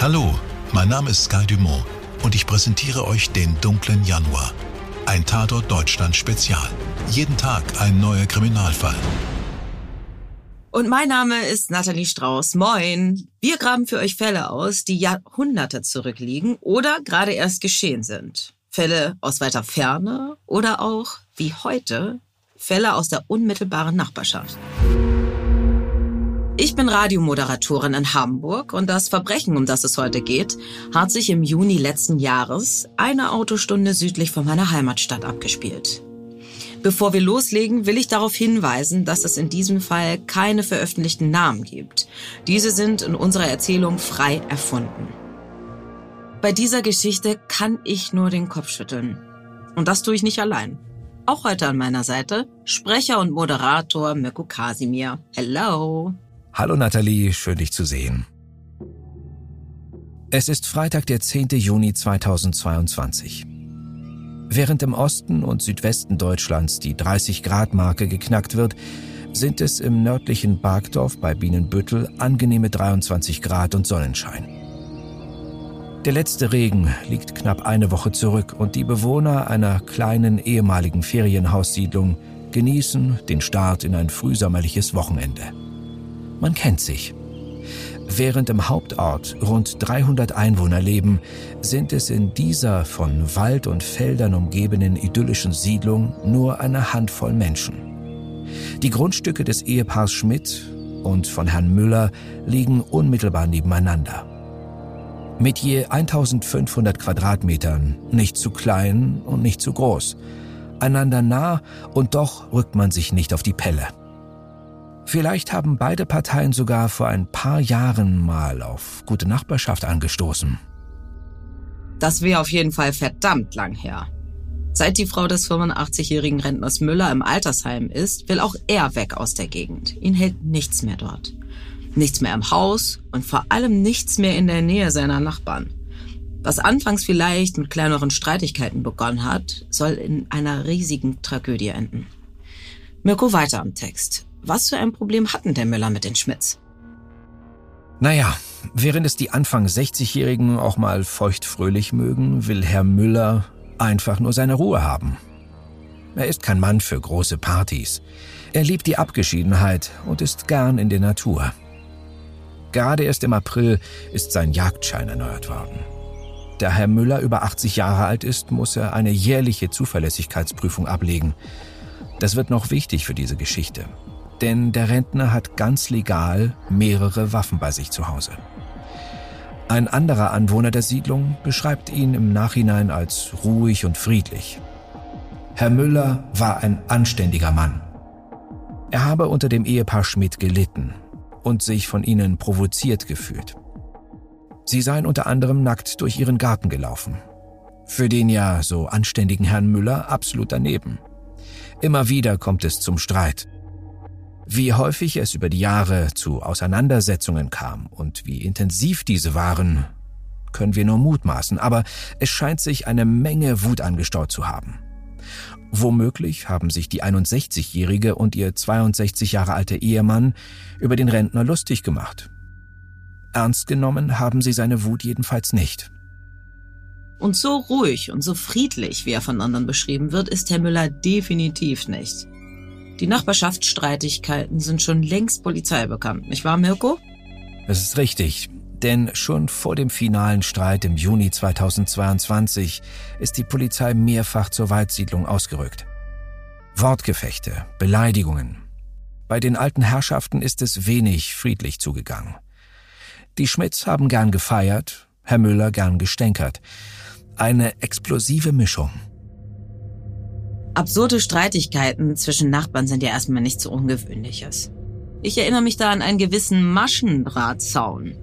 Hallo, mein Name ist Sky Dumont und ich präsentiere euch den dunklen Januar. Ein Tatort Deutschland Spezial. Jeden Tag ein neuer Kriminalfall. Und mein Name ist Nathalie Strauß. Moin. Wir graben für euch Fälle aus, die Jahrhunderte zurückliegen oder gerade erst geschehen sind. Fälle aus weiter Ferne oder auch, wie heute, Fälle aus der unmittelbaren Nachbarschaft. Ich bin Radiomoderatorin in Hamburg und das Verbrechen, um das es heute geht, hat sich im Juni letzten Jahres eine Autostunde südlich von meiner Heimatstadt abgespielt. Bevor wir loslegen, will ich darauf hinweisen, dass es in diesem Fall keine veröffentlichten Namen gibt. Diese sind in unserer Erzählung frei erfunden. Bei dieser Geschichte kann ich nur den Kopf schütteln. Und das tue ich nicht allein. Auch heute an meiner Seite Sprecher und Moderator Mirko Kasimir. Hello! Hallo Nathalie, schön dich zu sehen. Es ist Freitag, der 10. Juni 2022. Während im Osten und Südwesten Deutschlands die 30-Grad-Marke geknackt wird, sind es im nördlichen Barkdorf bei Bienenbüttel angenehme 23 Grad und Sonnenschein. Der letzte Regen liegt knapp eine Woche zurück und die Bewohner einer kleinen ehemaligen Ferienhaussiedlung genießen den Start in ein frühsommerliches Wochenende. Man kennt sich. Während im Hauptort rund 300 Einwohner leben, sind es in dieser von Wald und Feldern umgebenen idyllischen Siedlung nur eine Handvoll Menschen. Die Grundstücke des Ehepaars Schmidt und von Herrn Müller liegen unmittelbar nebeneinander. Mit je 1500 Quadratmetern, nicht zu klein und nicht zu groß. Einander nah und doch rückt man sich nicht auf die Pelle. Vielleicht haben beide Parteien sogar vor ein paar Jahren mal auf gute Nachbarschaft angestoßen. Das wäre auf jeden Fall verdammt lang her. Seit die Frau des 85-jährigen Rentners Müller im Altersheim ist, will auch er weg aus der Gegend. Ihn hält nichts mehr dort. Nichts mehr im Haus und vor allem nichts mehr in der Nähe seiner Nachbarn. Was anfangs vielleicht mit kleineren Streitigkeiten begonnen hat, soll in einer riesigen Tragödie enden. Mirko weiter am Text. Was für ein Problem hatten der Müller mit den Schmidts? Naja, während es die Anfang 60-Jährigen auch mal feuchtfröhlich mögen, will Herr Müller einfach nur seine Ruhe haben. Er ist kein Mann für große Partys. Er liebt die Abgeschiedenheit und ist gern in der Natur. Gerade erst im April ist sein Jagdschein erneuert worden. Da Herr Müller über 80 Jahre alt ist, muss er eine jährliche Zuverlässigkeitsprüfung ablegen. Das wird noch wichtig für diese Geschichte denn der Rentner hat ganz legal mehrere Waffen bei sich zu Hause. Ein anderer Anwohner der Siedlung beschreibt ihn im Nachhinein als ruhig und friedlich. Herr Müller war ein anständiger Mann. Er habe unter dem Ehepaar Schmidt gelitten und sich von ihnen provoziert gefühlt. Sie seien unter anderem nackt durch ihren Garten gelaufen. Für den ja so anständigen Herrn Müller absolut daneben. Immer wieder kommt es zum Streit. Wie häufig es über die Jahre zu Auseinandersetzungen kam und wie intensiv diese waren, können wir nur mutmaßen, aber es scheint sich eine Menge Wut angestaut zu haben. Womöglich haben sich die 61-Jährige und ihr 62 Jahre alter Ehemann über den Rentner lustig gemacht. Ernst genommen haben sie seine Wut jedenfalls nicht. Und so ruhig und so friedlich, wie er von anderen beschrieben wird, ist Herr Müller definitiv nicht. Die Nachbarschaftsstreitigkeiten sind schon längst Polizei bekannt, nicht wahr, Mirko? Das ist richtig. Denn schon vor dem finalen Streit im Juni 2022 ist die Polizei mehrfach zur Waldsiedlung ausgerückt. Wortgefechte, Beleidigungen. Bei den alten Herrschaften ist es wenig friedlich zugegangen. Die Schmidts haben gern gefeiert, Herr Müller gern gestänkert. Eine explosive Mischung. Absurde Streitigkeiten zwischen Nachbarn sind ja erstmal nichts Ungewöhnliches. Ich erinnere mich da an einen gewissen Maschendrahtzaun.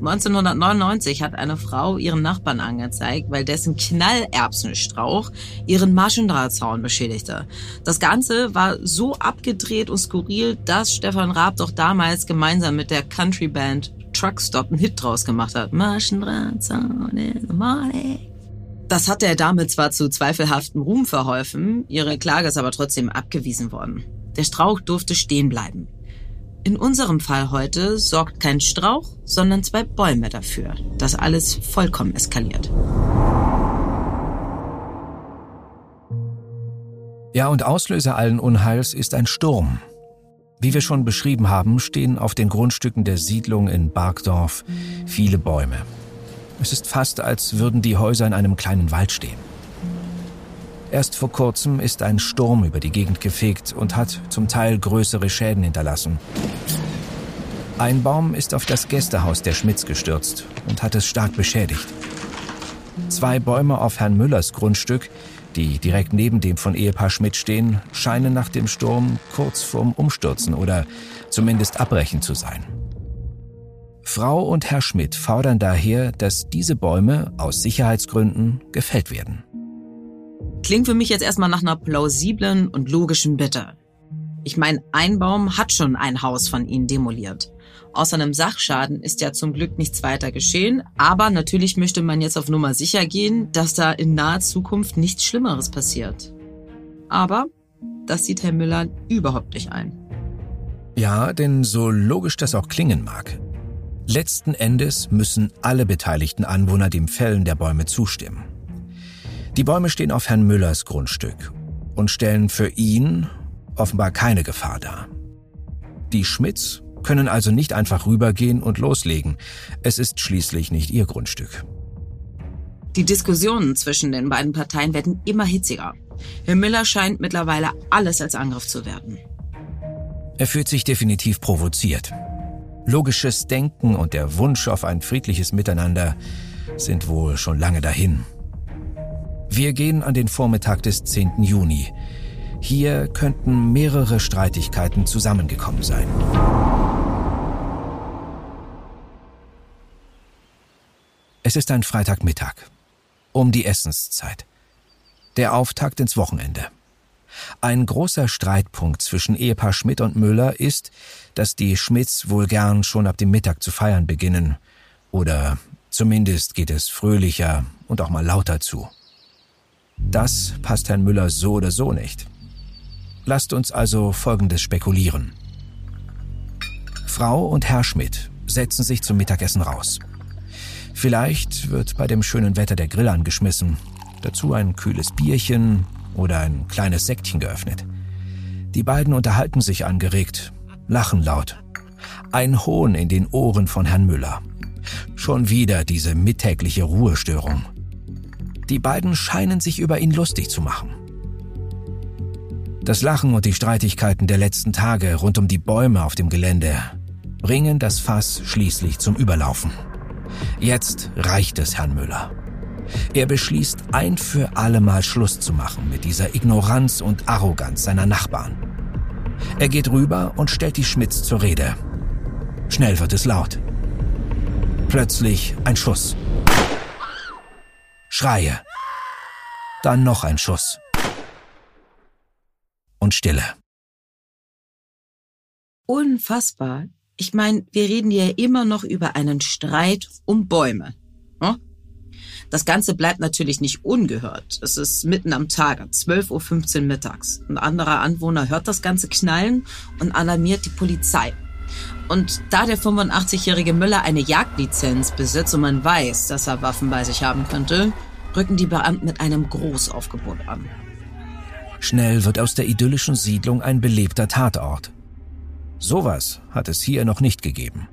1999 hat eine Frau ihren Nachbarn angezeigt, weil dessen Knallerbsenstrauch ihren Maschendrahtzaun beschädigte. Das Ganze war so abgedreht und skurril, dass Stefan Raab doch damals gemeinsam mit der Countryband Truckstop einen Hit draus gemacht hat. Maschendrahtzaun in the morning. Das hat der Dame zwar zu zweifelhaftem Ruhm verholfen, ihre Klage ist aber trotzdem abgewiesen worden. Der Strauch durfte stehen bleiben. In unserem Fall heute sorgt kein Strauch, sondern zwei Bäume dafür, dass alles vollkommen eskaliert. Ja, und Auslöser allen Unheils ist ein Sturm. Wie wir schon beschrieben haben, stehen auf den Grundstücken der Siedlung in Barkdorf viele Bäume. Es ist fast, als würden die Häuser in einem kleinen Wald stehen. Erst vor kurzem ist ein Sturm über die Gegend gefegt und hat zum Teil größere Schäden hinterlassen. Ein Baum ist auf das Gästehaus der Schmitz gestürzt und hat es stark beschädigt. Zwei Bäume auf Herrn Müllers Grundstück, die direkt neben dem von Ehepaar Schmidt stehen, scheinen nach dem Sturm kurz vorm Umstürzen oder zumindest abbrechen zu sein. Frau und Herr Schmidt fordern daher, dass diese Bäume aus Sicherheitsgründen gefällt werden. Klingt für mich jetzt erstmal nach einer plausiblen und logischen Bitte. Ich meine, ein Baum hat schon ein Haus von ihnen demoliert. Außer einem Sachschaden ist ja zum Glück nichts weiter geschehen, aber natürlich möchte man jetzt auf Nummer sicher gehen, dass da in naher Zukunft nichts Schlimmeres passiert. Aber das sieht Herr Müller überhaupt nicht ein. Ja, denn so logisch das auch klingen mag, letzten Endes müssen alle beteiligten Anwohner dem Fällen der Bäume zustimmen. Die Bäume stehen auf Herrn Müllers Grundstück und stellen für ihn offenbar keine Gefahr dar. Die Schmidts können also nicht einfach rübergehen und loslegen. Es ist schließlich nicht ihr Grundstück. Die Diskussionen zwischen den beiden Parteien werden immer hitziger. Herr Müller scheint mittlerweile alles als Angriff zu werden. Er fühlt sich definitiv provoziert. Logisches Denken und der Wunsch auf ein friedliches Miteinander sind wohl schon lange dahin. Wir gehen an den Vormittag des 10. Juni. Hier könnten mehrere Streitigkeiten zusammengekommen sein. Es ist ein Freitagmittag. Um die Essenszeit. Der Auftakt ins Wochenende. Ein großer Streitpunkt zwischen Ehepaar Schmidt und Müller ist, dass die Schmidts wohl gern schon ab dem Mittag zu feiern beginnen. Oder zumindest geht es fröhlicher und auch mal lauter zu. Das passt Herrn Müller so oder so nicht. Lasst uns also Folgendes spekulieren. Frau und Herr Schmidt setzen sich zum Mittagessen raus. Vielleicht wird bei dem schönen Wetter der Grill angeschmissen, dazu ein kühles Bierchen oder ein kleines Sektchen geöffnet. Die beiden unterhalten sich angeregt, lachen laut. Ein Hohn in den Ohren von Herrn Müller. Schon wieder diese mittägliche Ruhestörung. Die beiden scheinen sich über ihn lustig zu machen. Das Lachen und die Streitigkeiten der letzten Tage rund um die Bäume auf dem Gelände bringen das Fass schließlich zum Überlaufen. Jetzt reicht es Herrn Müller. Er beschließt ein für allemal Schluss zu machen mit dieser Ignoranz und Arroganz seiner Nachbarn. Er geht rüber und stellt die Schmitz zur Rede. Schnell wird es laut. Plötzlich ein Schuss. Schreie. Dann noch ein Schuss. Und Stille. Unfassbar. Ich meine, wir reden ja immer noch über einen Streit um Bäume. Hm? Das Ganze bleibt natürlich nicht ungehört. Es ist mitten am Tage, 12.15 Uhr mittags. Ein anderer Anwohner hört das Ganze knallen und alarmiert die Polizei. Und da der 85-jährige Müller eine Jagdlizenz besitzt und man weiß, dass er Waffen bei sich haben könnte, rücken die Beamten mit einem Großaufgebot an. Schnell wird aus der idyllischen Siedlung ein belebter Tatort. Sowas hat es hier noch nicht gegeben.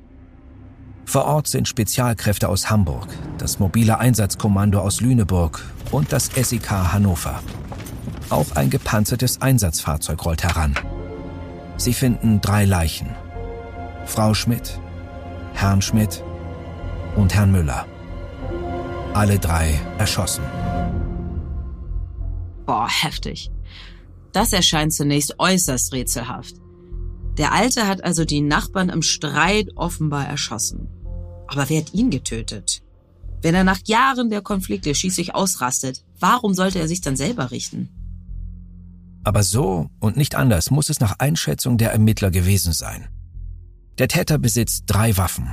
Vor Ort sind Spezialkräfte aus Hamburg, das mobile Einsatzkommando aus Lüneburg und das SEK Hannover. Auch ein gepanzertes Einsatzfahrzeug rollt heran. Sie finden drei Leichen. Frau Schmidt, Herrn Schmidt und Herrn Müller. Alle drei erschossen. Boah, heftig. Das erscheint zunächst äußerst rätselhaft. Der Alte hat also die Nachbarn im Streit offenbar erschossen. Aber wer hat ihn getötet? Wenn er nach Jahren der Konflikte schließlich ausrastet, warum sollte er sich dann selber richten? Aber so und nicht anders muss es nach Einschätzung der Ermittler gewesen sein. Der Täter besitzt drei Waffen.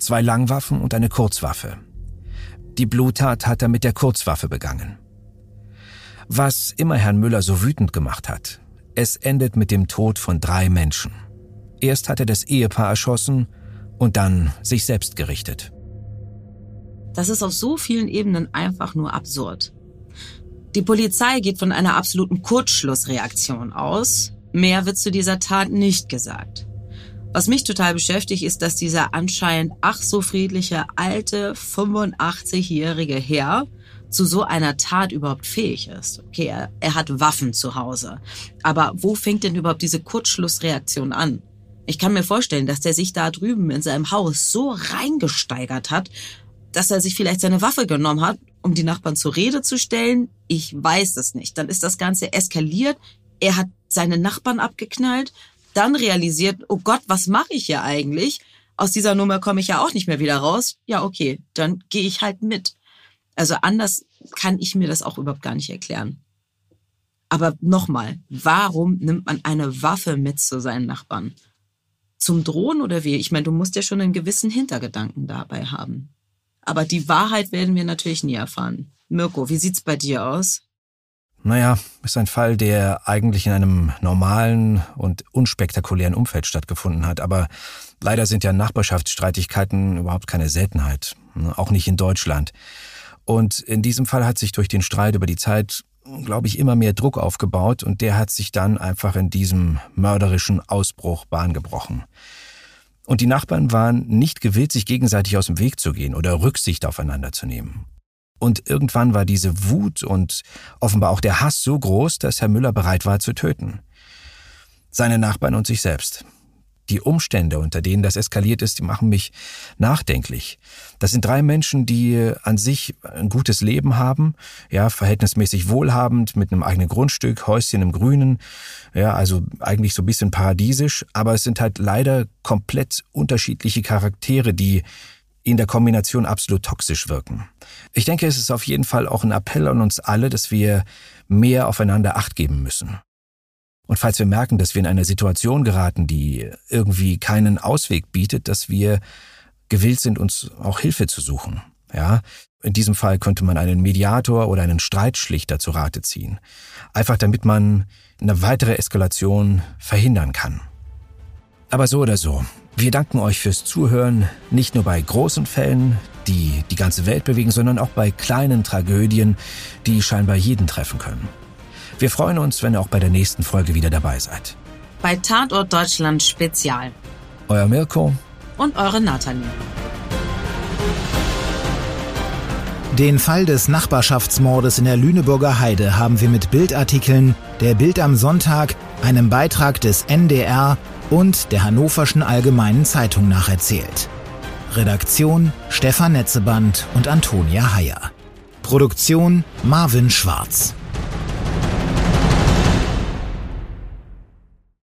Zwei Langwaffen und eine Kurzwaffe. Die Bluttat hat er mit der Kurzwaffe begangen. Was immer Herrn Müller so wütend gemacht hat, es endet mit dem Tod von drei Menschen. Erst hat er das Ehepaar erschossen und dann sich selbst gerichtet. Das ist auf so vielen Ebenen einfach nur absurd. Die Polizei geht von einer absoluten Kurzschlussreaktion aus. Mehr wird zu dieser Tat nicht gesagt. Was mich total beschäftigt, ist, dass dieser anscheinend ach so friedliche alte 85-jährige Herr zu so einer Tat überhaupt fähig ist. Okay, er, er hat Waffen zu Hause. Aber wo fängt denn überhaupt diese Kurzschlussreaktion an? Ich kann mir vorstellen, dass der sich da drüben in seinem Haus so reingesteigert hat, dass er sich vielleicht seine Waffe genommen hat, um die Nachbarn zur Rede zu stellen. Ich weiß es nicht. Dann ist das Ganze eskaliert. Er hat seine Nachbarn abgeknallt, dann realisiert, oh Gott, was mache ich hier eigentlich? Aus dieser Nummer komme ich ja auch nicht mehr wieder raus. Ja, okay, dann gehe ich halt mit. Also anders kann ich mir das auch überhaupt gar nicht erklären. Aber nochmal, warum nimmt man eine Waffe mit zu seinen Nachbarn? Zum Drohen oder wie? Ich meine, du musst ja schon einen gewissen Hintergedanken dabei haben. Aber die Wahrheit werden wir natürlich nie erfahren. Mirko, wie sieht's bei dir aus? Naja, ist ein Fall, der eigentlich in einem normalen und unspektakulären Umfeld stattgefunden hat. Aber leider sind ja Nachbarschaftsstreitigkeiten überhaupt keine Seltenheit. Auch nicht in Deutschland. Und in diesem Fall hat sich durch den Streit über die Zeit glaube ich, immer mehr Druck aufgebaut und der hat sich dann einfach in diesem mörderischen Ausbruch Bahn gebrochen. Und die Nachbarn waren nicht gewillt, sich gegenseitig aus dem Weg zu gehen oder Rücksicht aufeinander zu nehmen. Und irgendwann war diese Wut und offenbar auch der Hass so groß, dass Herr Müller bereit war zu töten. Seine Nachbarn und sich selbst. Die Umstände, unter denen das eskaliert ist, die machen mich nachdenklich. Das sind drei Menschen, die an sich ein gutes Leben haben, ja, verhältnismäßig wohlhabend, mit einem eigenen Grundstück, Häuschen im Grünen, ja, also eigentlich so ein bisschen paradiesisch, aber es sind halt leider komplett unterschiedliche Charaktere, die in der Kombination absolut toxisch wirken. Ich denke, es ist auf jeden Fall auch ein Appell an uns alle, dass wir mehr aufeinander Acht geben müssen. Und falls wir merken, dass wir in eine Situation geraten, die irgendwie keinen Ausweg bietet, dass wir gewillt sind, uns auch Hilfe zu suchen. Ja, in diesem Fall könnte man einen Mediator oder einen Streitschlichter zu Rate ziehen. Einfach damit man eine weitere Eskalation verhindern kann. Aber so oder so, wir danken euch fürs Zuhören, nicht nur bei großen Fällen, die die ganze Welt bewegen, sondern auch bei kleinen Tragödien, die scheinbar jeden treffen können. Wir freuen uns, wenn ihr auch bei der nächsten Folge wieder dabei seid. Bei Tatort Deutschland Spezial. Euer Mirko und eure Nathalie. Den Fall des Nachbarschaftsmordes in der Lüneburger Heide haben wir mit Bildartikeln, der Bild am Sonntag, einem Beitrag des NDR und der Hannoverschen Allgemeinen Zeitung nacherzählt. Redaktion Stefan Netzeband und Antonia Heyer. Produktion Marvin Schwarz.